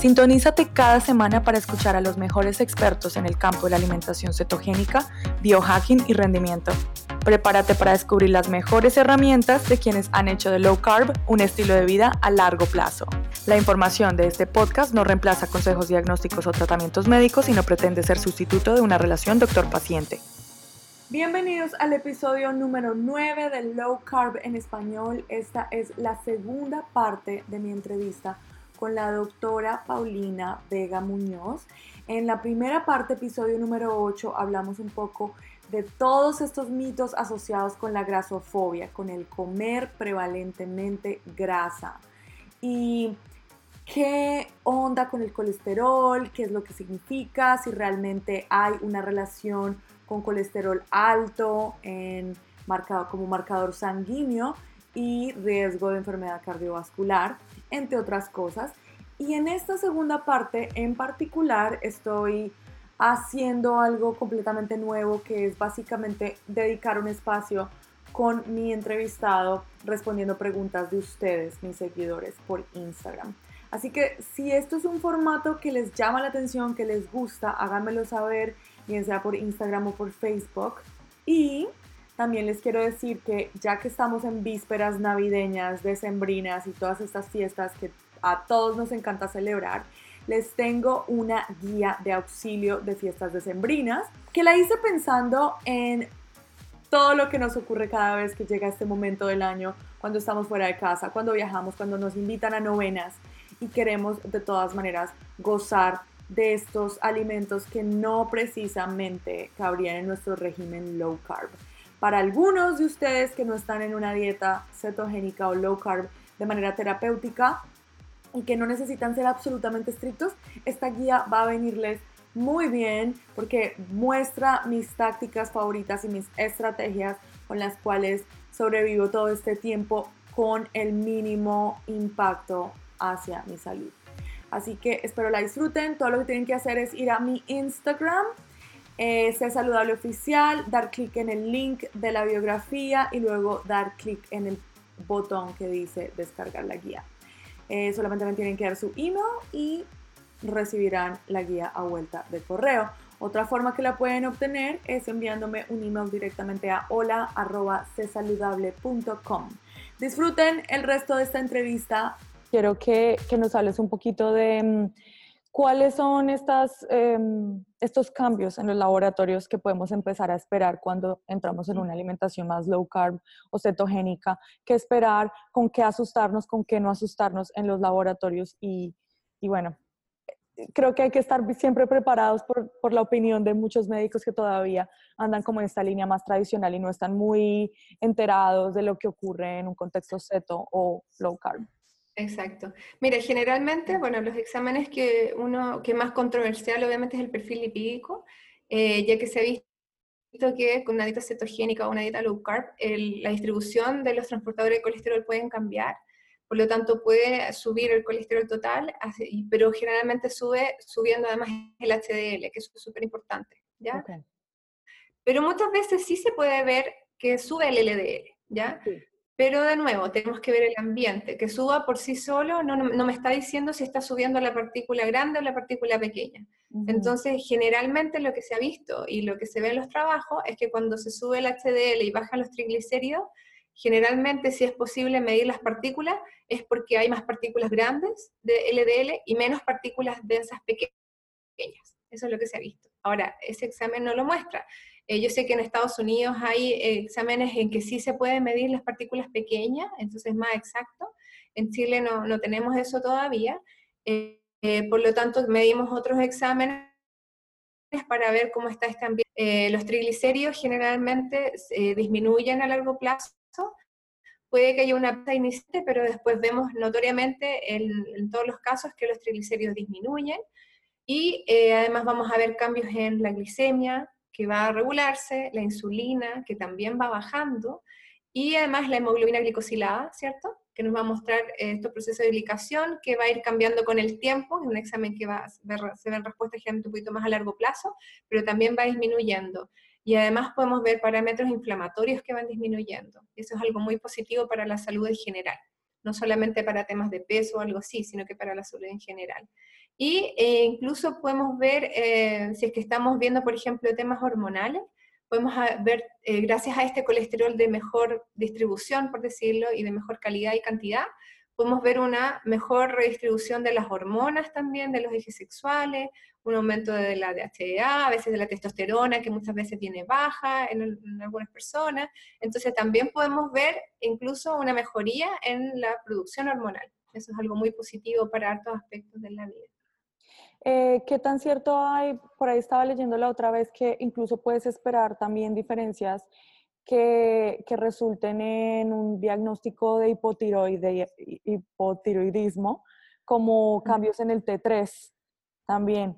Sintonízate cada semana para escuchar a los mejores expertos en el campo de la alimentación cetogénica, biohacking y rendimiento. Prepárate para descubrir las mejores herramientas de quienes han hecho de low carb un estilo de vida a largo plazo. La información de este podcast no reemplaza consejos diagnósticos o tratamientos médicos y no pretende ser sustituto de una relación doctor-paciente. Bienvenidos al episodio número 9 de Low Carb en español. Esta es la segunda parte de mi entrevista con la doctora Paulina Vega Muñoz. En la primera parte, episodio número 8, hablamos un poco de todos estos mitos asociados con la grasofobia, con el comer prevalentemente grasa. Y qué onda con el colesterol, qué es lo que significa, si realmente hay una relación con colesterol alto en marcado, como marcador sanguíneo y riesgo de enfermedad cardiovascular, entre otras cosas. Y en esta segunda parte en particular estoy haciendo algo completamente nuevo que es básicamente dedicar un espacio con mi entrevistado respondiendo preguntas de ustedes, mis seguidores, por Instagram. Así que si esto es un formato que les llama la atención, que les gusta, háganmelo saber, bien sea por Instagram o por Facebook. Y también les quiero decir que ya que estamos en vísperas navideñas, decembrinas y todas estas fiestas que a todos nos encanta celebrar, les tengo una guía de auxilio de fiestas decembrinas que la hice pensando en todo lo que nos ocurre cada vez que llega este momento del año, cuando estamos fuera de casa, cuando viajamos, cuando nos invitan a novenas y queremos de todas maneras gozar de estos alimentos que no precisamente cabrían en nuestro régimen low carb. Para algunos de ustedes que no están en una dieta cetogénica o low carb de manera terapéutica, y que no necesitan ser absolutamente estrictos, esta guía va a venirles muy bien porque muestra mis tácticas favoritas y mis estrategias con las cuales sobrevivo todo este tiempo con el mínimo impacto hacia mi salud. Así que espero la disfruten. Todo lo que tienen que hacer es ir a mi Instagram, eh, Saludable Oficial, dar clic en el link de la biografía y luego dar clic en el botón que dice descargar la guía. Eh, solamente me tienen que dar su email y recibirán la guía a vuelta de correo. Otra forma que la pueden obtener es enviándome un email directamente a hola.csaludable.com. Disfruten el resto de esta entrevista. Quiero que, que nos hables un poquito de mm, ¿Cuáles son estas, em, estos cambios en los laboratorios que podemos empezar a esperar cuando entramos en una alimentación más low carb o cetogénica? ¿Qué esperar? ¿Con qué asustarnos? ¿Con qué no asustarnos en los laboratorios? Y, y bueno, creo que hay que estar siempre preparados por, por, la opinión de muchos médicos que todavía andan como en esta línea más tradicional y no están muy enterados de lo que ocurre en un contexto ceto o low carb. Exacto. Mira, generalmente, bueno, los exámenes que uno, que más controversial obviamente es el perfil lipídico, eh, ya que se ha visto que con una dieta cetogénica o una dieta low carb, la distribución de los transportadores de colesterol pueden cambiar, por lo tanto puede subir el colesterol total, pero generalmente sube subiendo además el HDL, que es súper importante, ¿ya? Pero muchas veces sí se puede ver que sube el LDL, ¿ya? Pero de nuevo, tenemos que ver el ambiente. Que suba por sí solo no, no, me está diciendo si está subiendo la partícula grande o la partícula pequeña. Entonces, generalmente lo que se ha visto y lo que se ve en los trabajos es que cuando se sube el HDL y bajan los triglicéridos, generalmente si es posible medir las partículas, es porque hay más partículas grandes de LDL y menos partículas densas pequeñas. Eso es lo que se ha visto. Ahora, ese examen no lo muestra. Eh, yo sé que en Estados Unidos hay eh, exámenes en que sí se pueden medir las partículas pequeñas, entonces es más exacto. En Chile no, no tenemos eso todavía. Eh, por lo tanto, medimos otros exámenes para ver cómo está este ambiente. los triglicéridos generalmente disminuyen a largo plazo. Puede que haya una pista inicial, pero después vemos notoriamente en, en, todos los casos que los triglicéridos disminuyen. Y además vamos a ver cambios en la glicemia, que va a regularse, la insulina, que también va bajando, y además la hemoglobina glicosilada, ¿cierto? que nos va a mostrar eh, estos procesos de glicación, que va a ir cambiando con el tiempo, es un examen que va a ver, se ven respuestas generalmente un poquito más a largo plazo, pero también va disminuyendo. Y además podemos ver parámetros inflamatorios que van disminuyendo. Eso es algo muy positivo para la salud en general, no solamente para temas de peso o algo así, sino que para la salud en general. Y eh, incluso podemos ver, eh, si es que estamos viendo, por ejemplo, temas hormonales, podemos ver, eh, gracias a este colesterol de mejor distribución, por decirlo, y de mejor calidad y cantidad, podemos ver una mejor redistribución de las hormonas también, de los ejes sexuales, un aumento de la DHEA, a veces de la testosterona, que muchas veces viene baja en, en, algunas personas. Entonces también podemos ver incluso una mejoría en la producción hormonal. Eso es algo muy positivo para hartos aspectos de la vida. Eh, ¿Qué tan cierto hay? Por ahí estaba leyendo la otra vez que incluso puedes esperar también diferencias que, que resulten en un diagnóstico de hipotiroidismo, como cambios en el T3 también.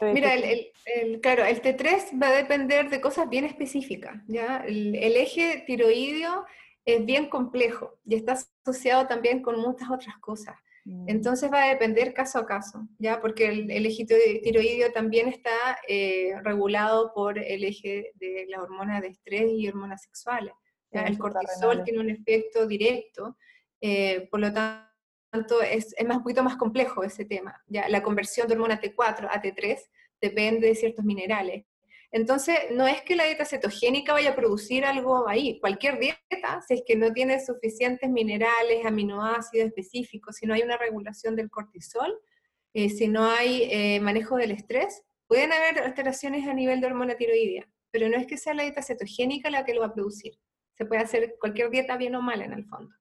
Mira, el, el, claro, el T3 va a depender de cosas bien específicas. ¿ya? El, el, eje tiroideo es bien complejo y está asociado también con muchas otras cosas. Mm. Entonces va a depender caso a caso, ¿ya? Porque el, eje tiroideo también está eh, regulado por el eje de la hormona de estrés y hormonas sexuales. El cortisol tiene un efecto directo, eh, por lo tanto es, es, más, un poquito más complejo ese tema. ¿ya? La conversión de hormona T4 a T3 depende de ciertos minerales. Entonces, no es que la dieta cetogénica vaya a producir algo ahí. Cualquier dieta, si es que no tiene suficientes minerales, aminoácidos específicos, si no hay una regulación del cortisol, eh, si no hay eh, manejo del estrés, pueden haber alteraciones a nivel de hormona tiroidea, pero no es que sea la dieta cetogénica la que lo va a producir. Se puede hacer cualquier dieta bien o mal en el fondo.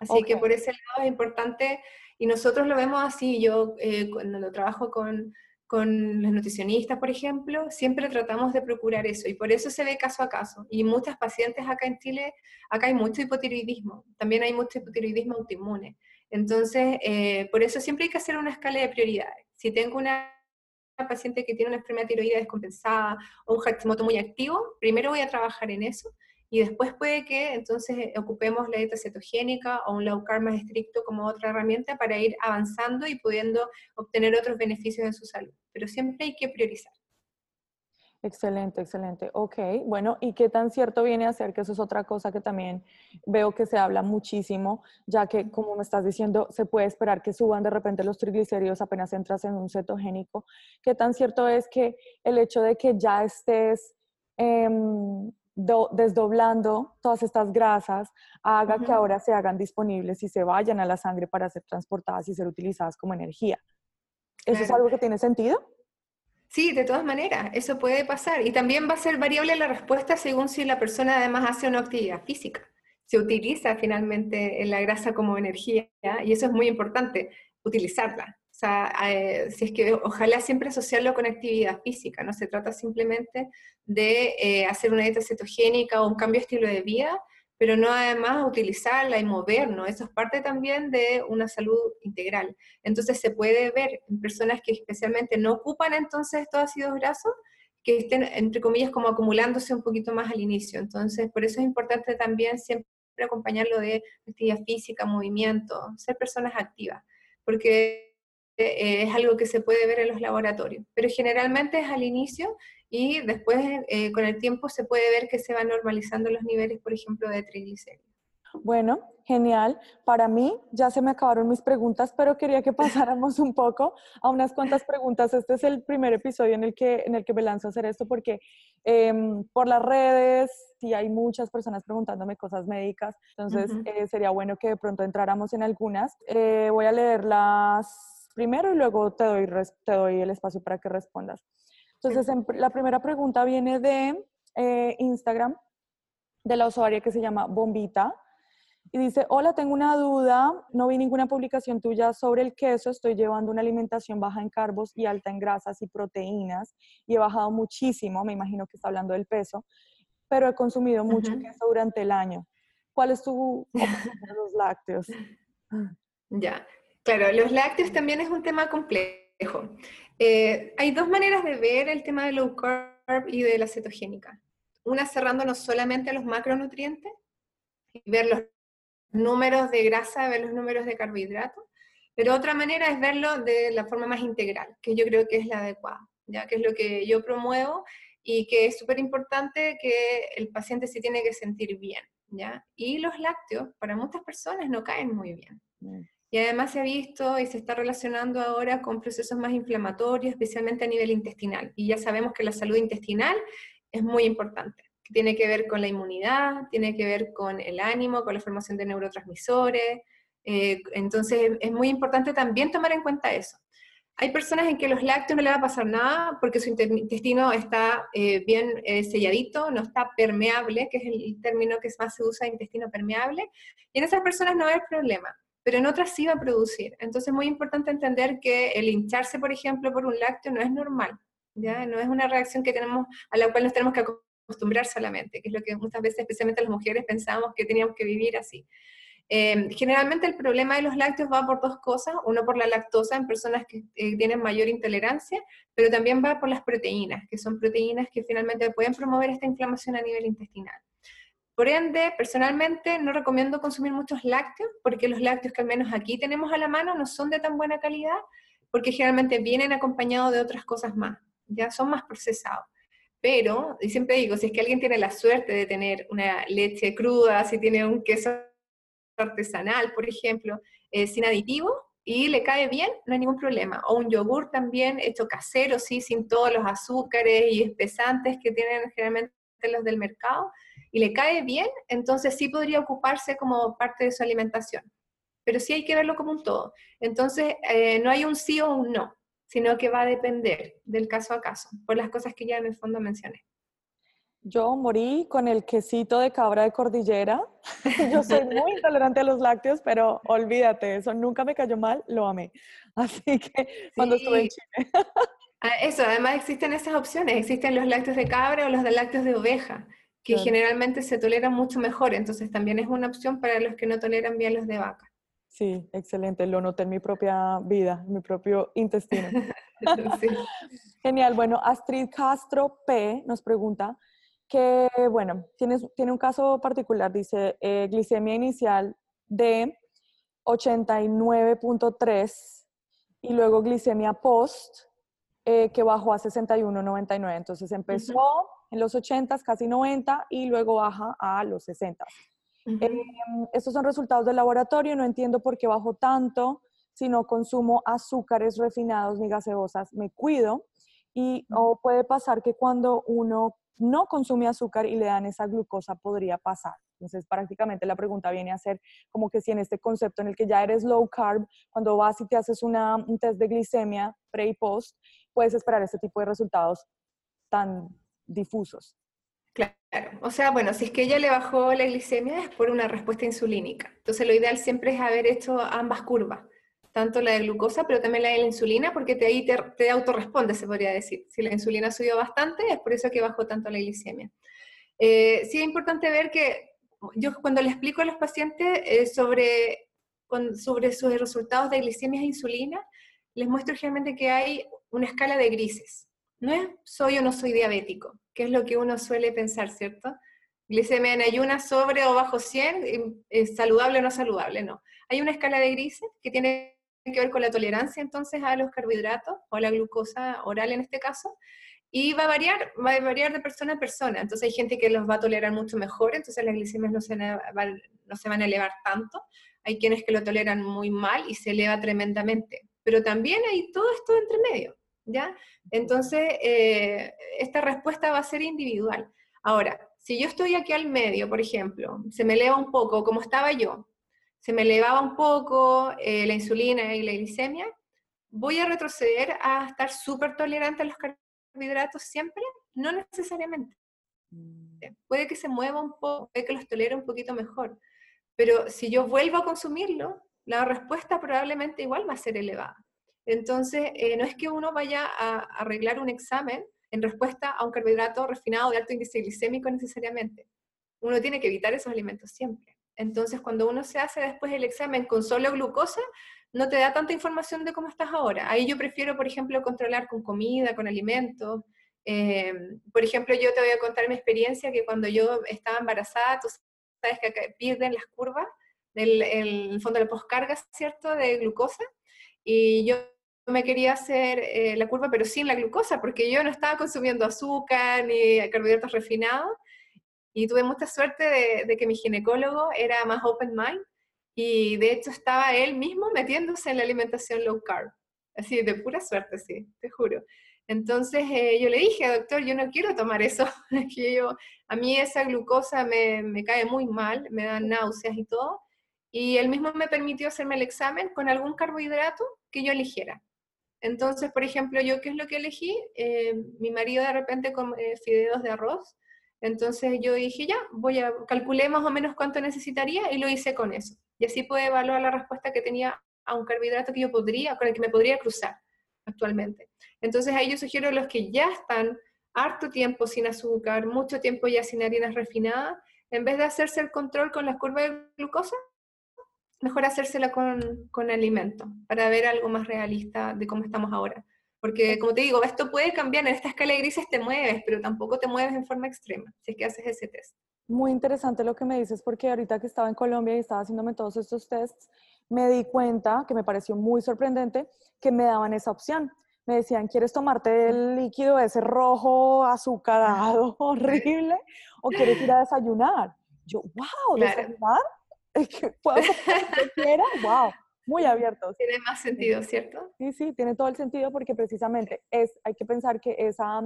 Así que por ese lado es importante, y nosotros lo vemos así, yo eh, cuando lo trabajo con con los nutricionistas, por ejemplo, siempre tratamos de procurar eso y por eso se ve caso a caso. Y muchas pacientes acá en Chile, acá hay mucho hipotiroidismo, también hay mucho hipotiroidismo autoinmune. Entonces, eh, por eso siempre hay que hacer una escala de prioridades. Si tengo una paciente que tiene una enfermedad tiroidea descompensada o un Hashimoto muy activo, primero voy a trabajar en eso y después puede que entonces eh, ocupemos la dieta cetogénica o un low carb más estricto como otra herramienta para ir avanzando y pudiendo obtener otros beneficios en su salud. Pero siempre hay que priorizar. Excelente, excelente. Ok, bueno, ¿y qué tan cierto viene a ser? Que eso es otra cosa que también veo que se habla muchísimo, ya que, como me estás diciendo, se puede esperar que suban de repente los triglicéridos apenas entras en un cetogénico. ¿Qué tan cierto es que el hecho de que ya estés desdoblando todas estas grasas haga que ahora se hagan disponibles y se vayan a la sangre para ser transportadas y ser utilizadas como energía. ¿Eso es algo que tiene sentido? Sí, de todas maneras, eso puede pasar. Y también va a ser variable la respuesta según si la persona además hace una actividad física. Se utiliza finalmente la grasa como energía y eso es muy importante, utilizarla sea, eh, si es que ojalá siempre asociarlo con actividad física, no se trata simplemente de eh, hacer una dieta cetogénica o un cambio de estilo de vida, pero no además utilizarla y movernos, eso es parte también de una salud integral. Entonces se puede ver en personas que especialmente no ocupan entonces estos ácidos grasos, que estén, entre comillas, como acumulándose un poquito más al inicio. Entonces, por eso es importante también siempre acompañarlo de actividad física, movimiento, ser personas activas, porque eh, es algo que se puede ver en los laboratorios, pero generalmente es al inicio y después eh, con el tiempo se puede ver que se van normalizando los niveles, por ejemplo, de triglicéridos. Bueno, genial. Para mí ya se me acabaron mis preguntas, pero quería que pasáramos un poco a unas cuantas preguntas. Este es el primer episodio en el que, en el que me lanzo a hacer esto porque em, por las redes sí hay muchas personas preguntándome cosas médicas, entonces eh, sería bueno que de pronto entráramos en algunas. voy a leerlas primero y luego te doy, te doy el espacio para que respondas. Entonces, la primera pregunta viene de eh, Instagram, de la usuaria que se llama Bombita. Y dice, hola, tengo una duda, no vi ninguna publicación tuya sobre el queso, estoy llevando una alimentación baja en carbos y alta en grasas y proteínas y he bajado muchísimo, me imagino que está hablando del peso, pero he consumido mucho queso durante el año. ¿Cuál es tu opinión de los lácteos? Ya, Claro, los lácteos también es un tema complejo. Eh, hay dos maneras de ver el tema de low carb y de la cetogénica. Una cerrándonos solamente a los macronutrientes y ver los números de grasa, ver los números de carbohidratos, pero otra manera es verlo de la forma más integral, que yo creo que es la adecuada, ya que es lo que yo promuevo y que es súper importante que el paciente se tiene que sentir bien, ¿ya? Y los lácteos para muchas personas no caen muy bien. Y además se ha visto y se está relacionando ahora con procesos más inflamatorios, especialmente a nivel intestinal. Y ya sabemos que la salud intestinal es muy importante. Tiene que ver con la inmunidad, tiene que ver con el ánimo, con la formación de neurotransmisores. Eh, entonces es muy importante también tomar en cuenta eso. Hay personas en que los lácteos no le va a pasar nada porque su intestino está eh, bien eh, selladito, no está permeable, que es el término que más se usa, intestino permeable, y en esas personas no hay problema pero en otras sí va a producir. Entonces es muy importante entender que el hincharse, por ejemplo, por un lácteo no es normal, ¿ya? No es una reacción que tenemos, a la cual nos tenemos que acostumbrar solamente, que es lo que muchas veces, especialmente las mujeres, pensamos que teníamos que vivir así. Eh, generalmente el problema de los lácteos va por dos cosas, uno por la lactosa en personas que eh, tienen mayor intolerancia, pero también va por las proteínas, que son proteínas que finalmente pueden promover esta inflamación a nivel intestinal. Por ende, personalmente no recomiendo consumir muchos lácteos, porque los lácteos que al menos aquí tenemos a la mano no son de tan buena calidad, porque generalmente vienen acompañados de otras cosas más, ya son más procesados. Pero, y siempre digo, si es que alguien tiene la suerte de tener una leche cruda, si tiene un queso artesanal, por ejemplo, eh, sin aditivo, y le cae bien, no hay ningún problema. O un yogur también hecho casero, sí, sin todos los azúcares y espesantes que tienen generalmente los del mercado, y le cae bien, entonces sí podría ocuparse como parte de su alimentación. Pero sí hay que verlo como un todo. Entonces, eh, no hay un sí o un no, sino que va a depender del caso a caso, por las cosas que ya en el fondo mencioné. Yo morí con el quesito de cabra de cordillera. Yo soy muy intolerante a los lácteos, pero olvídate, eso nunca me cayó mal, lo amé. Así que cuando estuve en Chile. Ah, eso, además existen esas opciones, existen los lácteos de cabra o los de lácteos de oveja que generalmente se toleran mucho mejor, entonces también es una opción para los que no toleran bien los de vaca. Sí, excelente, lo noté en mi propia vida, en mi propio intestino. Genial, bueno, Astrid Castro P nos pregunta que, bueno, tiene, tiene un caso particular, dice eh, glicemia inicial de 89.3 y luego glicemia post eh, que bajó a 61.99, entonces empezó en los 80, casi 90 y luego baja a los 60. Em, estos son resultados del laboratorio, no entiendo por qué bajo tanto, si no consumo azúcares refinados ni gaseosas, me cuido. Y o puede pasar que cuando uno no consume azúcar y le dan esa glucosa podría pasar. Entonces, prácticamente la pregunta viene a ser como que si en este concepto en el que ya eres low carb, cuando vas y te haces una, un test de glicemia pre y post, puedes esperar este tipo de resultados tan difusos. Claro, o sea, bueno, si es que ella le bajó la glicemia es por una respuesta insulínica. Entonces lo ideal siempre es haber hecho ambas curvas, tanto la de glucosa, pero también la de la insulina, porque te, ahí te, te autorresponde, se podría decir. Si la insulina subió bastante, es por eso que bajó tanto la glicemia. Eh, sí es importante ver que yo cuando le explico a los pacientes eh, sobre, sobre sus resultados de glicemia e insulina, les muestro generalmente que hay una escala de grises. No es soy o no soy diabético, que es lo que uno suele pensar, ¿cierto? Glicemia en ayunas sobre o bajo 100, ¿es saludable o no saludable? No. Hay una escala de grises que tiene que ver con la tolerancia entonces a los carbohidratos o a la glucosa oral en este caso, y va a variar, va a variar de persona a persona. Entonces hay gente que los va a tolerar mucho mejor, entonces las glicemias no se, no se van a elevar tanto. Hay quienes que lo toleran muy mal y se eleva tremendamente. Pero también hay todo esto entre medio. ¿Ya? Entonces, eh, esta respuesta va a ser individual. Ahora, si yo estoy aquí al medio, por ejemplo, se me eleva un poco, como estaba yo, se me elevaba un poco eh, la insulina y la glicemia, ¿voy a retroceder a estar súper tolerante a los carbohidratos siempre? No necesariamente. Mm. Puede que se mueva un poco, puede que los tolere un poquito mejor, pero si yo vuelvo a consumirlo, la respuesta probablemente igual va a ser elevada. Entonces, eh, no es que uno vaya a arreglar un examen en respuesta a un carbohidrato refinado de alto índice glicémico necesariamente. Uno tiene que evitar esos alimentos siempre. Entonces, cuando uno se hace después el examen con solo glucosa, no te da tanta información de cómo estás ahora. Ahí yo prefiero, por ejemplo, controlar con comida, con alimentos. Eh, por ejemplo, yo te voy a contar mi experiencia que cuando yo estaba embarazada, tú sabes que pierden las curvas, el, el fondo de la poscarga, ¿cierto?, de glucosa, y yo me quería hacer eh, la curva, pero sin la glucosa, porque yo no estaba consumiendo azúcar ni carbohidratos refinados, y tuve mucha suerte de, de que mi ginecólogo era más open mind, y de hecho estaba él mismo metiéndose en la alimentación low carb, así de pura suerte, sí, te juro. Entonces eh, yo le dije, doctor, yo no quiero tomar eso, yo, a mí esa glucosa me, me, cae muy mal, me dan náuseas y todo, y él mismo me permitió hacerme el examen con algún carbohidrato que yo eligiera. Entonces, por ejemplo, yo qué es lo que elegí, eh, mi marido de repente come fideos de arroz, entonces yo dije, ya, voy a calculé más o menos cuánto necesitaría y lo hice con eso. Y así pude evaluar la respuesta que tenía a un carbohidrato que yo podría, con el que me podría cruzar actualmente. Entonces ahí yo sugiero a los que ya están harto tiempo sin azúcar, mucho tiempo ya sin harinas refinadas, en vez de hacerse el control con la curva de glucosa, mejor hacérsela con, con alimento, para ver algo más realista de cómo estamos ahora. Porque, como te digo, esto puede cambiar, en esta escala de grises te mueves, pero tampoco te mueves en forma extrema, si es que haces ese test. Muy interesante lo que me dices, porque ahorita que estaba en Colombia y estaba haciéndome todos estos tests, me di cuenta, que me pareció muy sorprendente, que me daban esa opción. Me decían, ¿quieres tomarte el líquido ese rojo, azucarado, horrible? ¿O quieres ir a desayunar? Yo, wow, ¿desayunar? ¿Puedo hacer lo que quiera? ¡Wow! muy abiertos. Tiene más sentido, ¿cierto? Sí, sí, tiene todo el sentido porque precisamente es, hay que pensar que esa,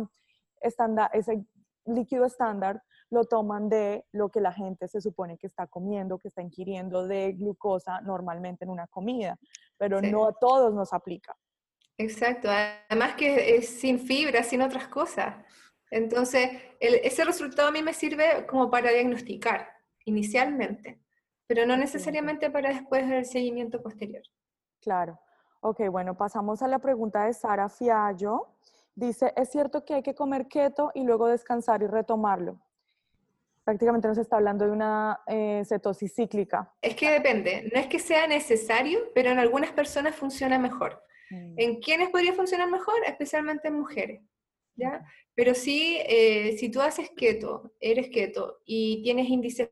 estándar, ese líquido estándar lo toman de lo que la gente se supone que está comiendo, que está ingiriendo de glucosa normalmente en una comida, pero no a todos nos aplica. Exacto, además que es sin fibra, sin otras cosas. Entonces, ese resultado a mí me sirve como para diagnosticar inicialmente pero no necesariamente para después del seguimiento posterior. Claro. Ok, bueno, pasamos a la pregunta de Sara Fiallo. Dice, ¿es cierto que hay que comer keto y luego descansar y retomarlo? Prácticamente nos está hablando de una eh, cetosis cíclica. Es que depende, no es que sea necesario, pero en algunas personas funciona mejor. Mm. ¿En quiénes podría funcionar mejor? Especialmente en mujeres. ¿ya? Pero sí, eh, si tú haces keto, eres keto y tienes índices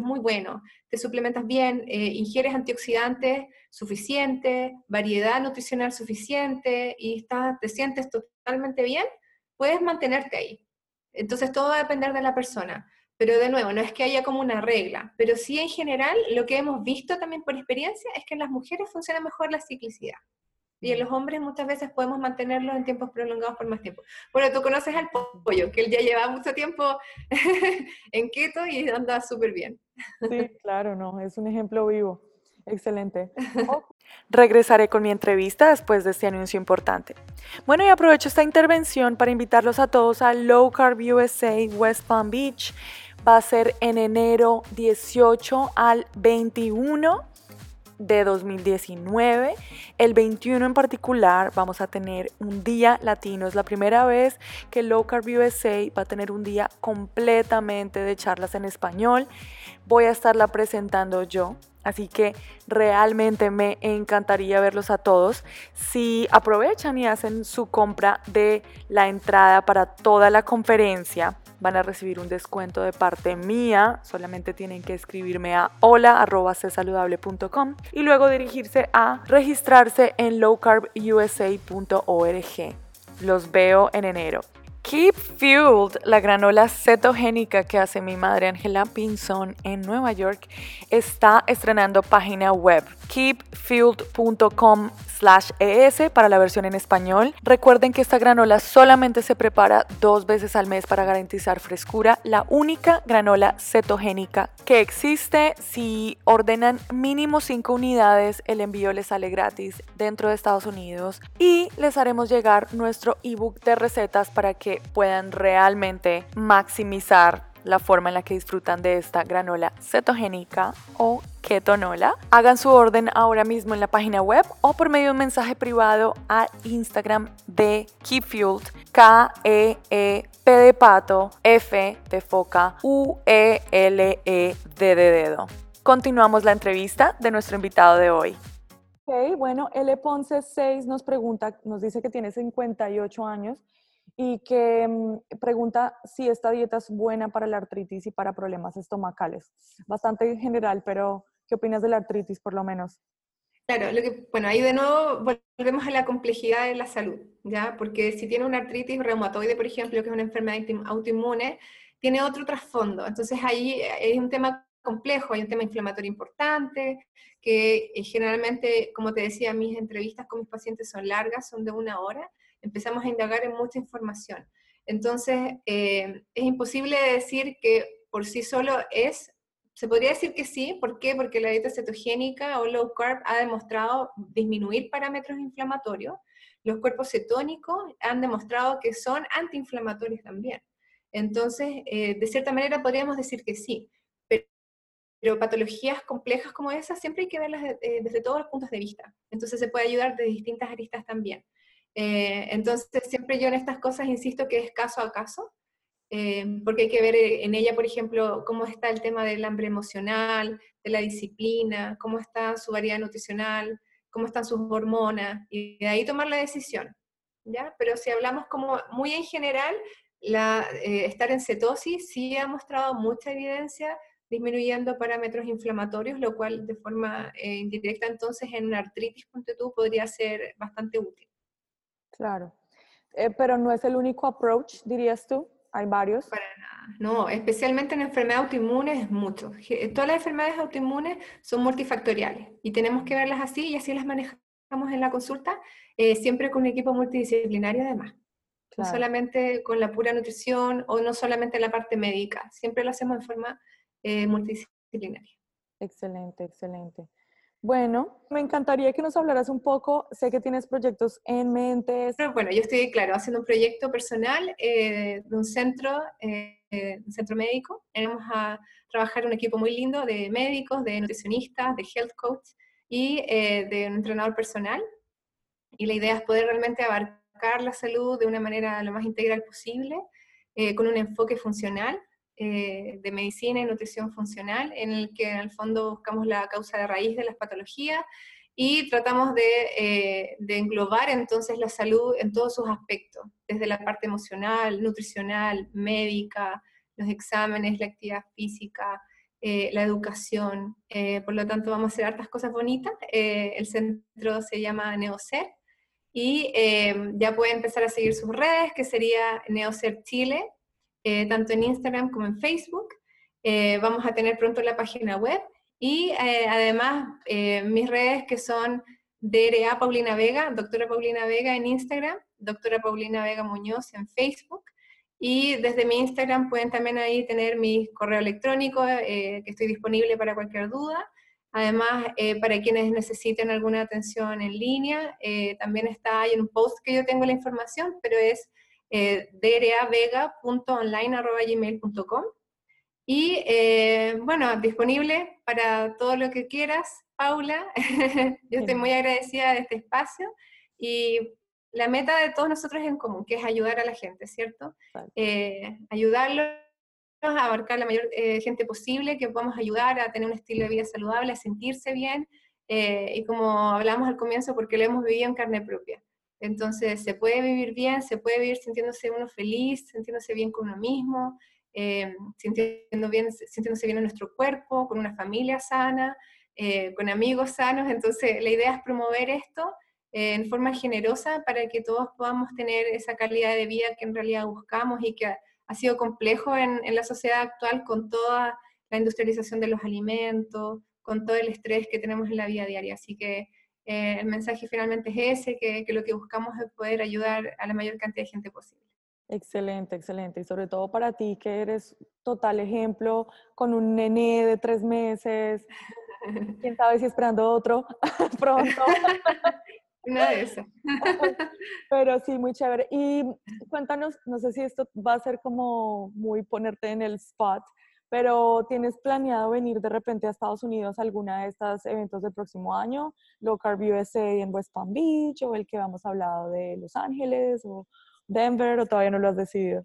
muy bueno, te suplementas bien, eh, ingieres antioxidantes suficientes, variedad nutricional suficiente y estás, te sientes totalmente bien, puedes mantenerte ahí. Entonces todo va a depender de la persona. Pero de nuevo, no es que haya como una regla, pero sí en general lo que hemos visto también por experiencia es que en las mujeres funciona mejor la ciclicidad. Y en los hombres muchas veces podemos mantenerlos en tiempos prolongados por más tiempo. Bueno, tú conoces al pollo, que él ya lleva mucho tiempo en keto y anda súper bien. Sí, claro, no, es un ejemplo vivo. Excelente. Regresaré con mi entrevista después de este anuncio importante. Bueno, y aprovecho esta intervención para invitarlos a todos a Low Carb USA West Palm Beach. Va a ser en enero 18 al 21 de 2019. El 21 en particular vamos a tener un día latino. Es la primera vez que Low Carb USA va a tener un día completamente de charlas en español. Voy a estarla presentando yo. Así que realmente me encantaría verlos a todos. Si aprovechan y hacen su compra de la entrada para toda la conferencia, van a recibir un descuento de parte mía. Solamente tienen que escribirme a hola.csaludable.com y luego dirigirse a registrarse en lowcarbusa.org. Los veo en enero. Keep Fueled, la granola cetogénica que hace mi madre Angela Pinson en Nueva York, está estrenando página web keepfueled.com slash ES para la versión en español. Recuerden que esta granola solamente se prepara dos veces al mes para garantizar frescura, la única granola cetogénica que existe. Si ordenan mínimo 5 unidades, el envío les sale gratis dentro de Estados Unidos y les haremos llegar nuestro ebook de recetas para que puedan realmente maximizar la forma en la que disfrutan de esta granola cetogénica o ketonola. Hagan su orden ahora mismo en la página web o por medio de un mensaje privado a Instagram de KeepFueled, K-E-E-P de pato, F de foca, U-E-L-E-D de dedo. Continuamos la entrevista de nuestro invitado de hoy. Ok, bueno, L. Ponce 6 nos pregunta, nos dice que tiene 58 años y que mm, pregunta si esta dieta es buena para la artritis y para problemas estomacales. Bastante general, pero ¿Qué opinas de la artritis, por lo menos? Claro, lo que, bueno, ahí de nuevo volvemos a la complejidad de la salud, ¿ya? Porque si tiene una artritis reumatoide, por ejemplo, que es una enfermedad autoinmune, tiene otro trasfondo. Entonces ahí hay un tema complejo, hay un tema inflamatorio importante, que eh, generalmente, como te decía, mis entrevistas con mis pacientes son largas, son de una hora, empezamos a indagar en mucha información. Entonces, eh, es imposible decir que por sí solo es, se podría decir que sí, ¿por qué? Porque la dieta cetogénica o low carb ha demostrado disminuir parámetros inflamatorios, los cuerpos cetónicos han demostrado que son antiinflamatorios también. Entonces, eh, de cierta manera podríamos decir que sí, pero patologías complejas como esas siempre hay que verlas eh, desde todos los puntos de vista. Entonces se puede ayudar de distintas aristas también. Eh, entonces siempre yo en estas cosas insisto que es caso a caso, eh, porque hay que ver en ella, por ejemplo, cómo está el tema del hambre emocional, de la disciplina, cómo está su variedad nutricional, cómo están sus hormonas, y de ahí tomar la decisión. ¿ya? Pero si hablamos como muy en general, la, estar en cetosis sí ha mostrado mucha evidencia disminuyendo parámetros inflamatorios, lo cual de forma eh, indirecta entonces en una artritis, ponte tú, podría ser bastante útil. Claro, eh, pero no es el único approach, dirías tú, hay varios. Para nada, no, especialmente en enfermedades autoinmunes es mucho. Todas las enfermedades autoinmunes son multifactoriales y tenemos que verlas así y así las manejamos en la consulta, eh, siempre con un equipo multidisciplinario además. No solamente con la pura nutrición o no solamente la parte médica, siempre lo hacemos de forma eh, multidisciplinaria. Excelente, excelente. Bueno, me encantaría que nos hablaras un poco, sé que tienes proyectos en mente. Bueno, yo estoy, claro, haciendo un proyecto personal eh, de un centro, eh, un centro médico. Vamos a trabajar un equipo muy lindo de médicos, de nutricionistas, de health coach y de un entrenador personal. Y la idea es poder realmente abarcar la salud de una manera lo más integral posible, con un enfoque funcional eh, de medicina y nutrición funcional, en el que en el fondo buscamos la causa de raíz de las patologías y tratamos de, eh, englobar entonces la salud en todos sus aspectos, desde la parte emocional, nutricional, médica, los exámenes, la actividad física, eh, la educación. por lo tanto, vamos a hacer hartas cosas bonitas. el centro se llama Neocer y ya pueden empezar a seguir sus redes, que sería Neocer Chile, eh, tanto en Instagram como en Facebook. Eh, vamos a tener pronto la página web y eh, además mis redes que son DRA Paulina Vega, doctora Paulina Vega en Instagram, doctora Paulina Vega Muñoz en Facebook. Y desde mi Instagram pueden también ahí tener mi correo electrónico, que estoy disponible para cualquier duda. Además, para quienes necesiten alguna atención en línea, también está en un post que yo tengo la información, pero es eh, dravega.online.gmail.com y eh, bueno, disponible para todo lo que quieras, Paula. Yo estoy muy agradecida de este espacio y la meta de todos nosotros es en común, que es ayudar a la gente, ¿cierto? Eh, ayudarlos a abarcar la mayor eh, gente posible, que podamos ayudar a tener un estilo de vida saludable, a sentirse bien, y como hablamos al comienzo, porque lo hemos vivido en carne propia. Entonces, se puede vivir bien, se puede vivir sintiéndose uno feliz, sintiéndose bien con uno mismo, eh, sintiendo bien, sintiéndose bien en nuestro cuerpo, con una familia sana, eh, con amigos sanos. Entonces, la idea es promover esto eh, en forma generosa para que todos podamos tener esa calidad de vida que en realidad buscamos y que ha, sido complejo en, en la sociedad actual con toda la industrialización de los alimentos, con todo el estrés que tenemos en la vida diaria. Así que eh, el mensaje finalmente es ese, que, lo que buscamos es poder ayudar a la mayor cantidad de gente posible. Excelente, excelente. Y sobre todo para ti, que eres total ejemplo, con un nené de tres meses, quién sabe si esperando otro pronto. Una de esas. Pero sí, muy chévere. Y cuéntanos, no sé si esto va a ser como muy ponerte en el spot, pero ¿tienes planeado venir de repente a Estados Unidos a alguna de estos eventos del próximo año? Low Carb USA en West Palm Beach o el que vamos a hablar de Los Ángeles o Denver o todavía no lo has decidido?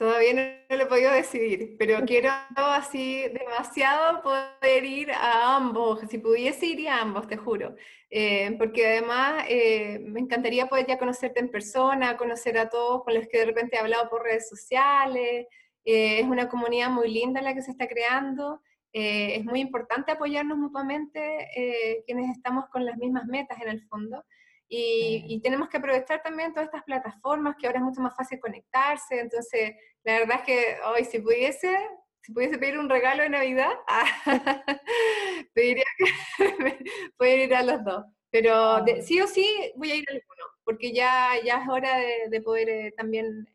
Todavía no, lo he podido decidir, pero quiero así demasiado poder ir a ambos. Si pudiese ir a ambos, te juro. Eh, porque además eh, me encantaría poder ya conocerte en persona, conocer a todos con los que de repente he hablado por redes sociales, eh, es una comunidad muy linda la que se está creando eh, es muy importante apoyarnos mutuamente eh, quienes estamos con las mismas metas en el fondo. Y, tenemos que aprovechar también todas estas plataformas que ahora es mucho más fácil conectarse. Entonces, la verdad es que hoy si pudiese, si pudiese pedir un regalo de Navidad, pediría que poder ir a los dos. Pero ah. sí o sí voy a ir a alguno, porque ya, ya es hora de, poder eh, también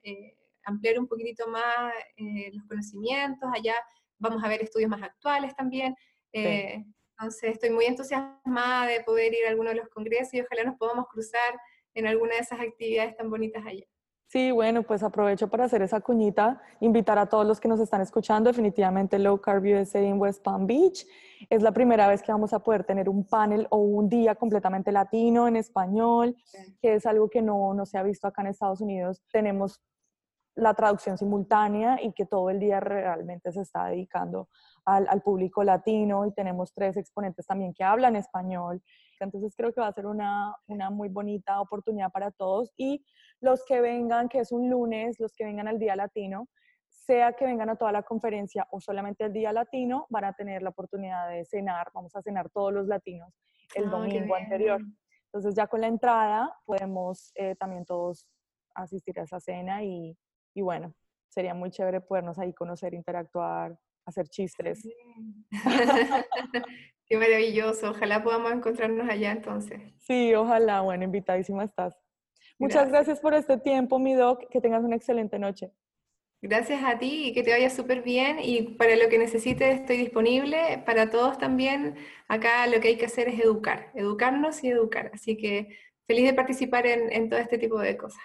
ampliar un poquitito más los conocimientos. Allá vamos a ver estudios más actuales también. Eh, entonces estoy muy entusiasmada de poder ir a alguno de los congresos y ojalá nos podamos cruzar en alguna de esas actividades tan bonitas allá. Sí, bueno, pues aprovecho para hacer esa cuñita, invitar a todos los que nos están escuchando, definitivamente Low Carb USA en West Palm Beach. Es la primera vez que vamos a poder tener un panel o un día completamente latino en español, que es algo que no, no se ha visto acá en Estados Unidos. Tenemos la traducción simultánea y que todo el día realmente se está dedicando al, al, público latino y tenemos tres exponentes también que hablan español. Entonces creo que va a ser una, una, muy bonita oportunidad para todos y los que vengan, que es un lunes, los que vengan al Día Latino, sea que vengan a toda la conferencia o solamente el Día Latino, van a tener la oportunidad de cenar, vamos a cenar todos los latinos el ah, domingo anterior. Entonces ya con la entrada podemos eh, también todos asistir a esa cena y, y bueno, sería muy chévere podernos ahí conocer, interactuar, hacer chistes. Qué maravilloso, ojalá podamos encontrarnos allá entonces. Sí, ojalá, bueno, invitadísima estás. Muchas gracias. por este tiempo, mi doc, que tengas una excelente noche. Gracias a ti y que te vaya súper bien y para lo que necesites estoy disponible. Para todos también, acá lo que hay que hacer es educar, educarnos y educar. Así que feliz de participar en todo este tipo de cosas.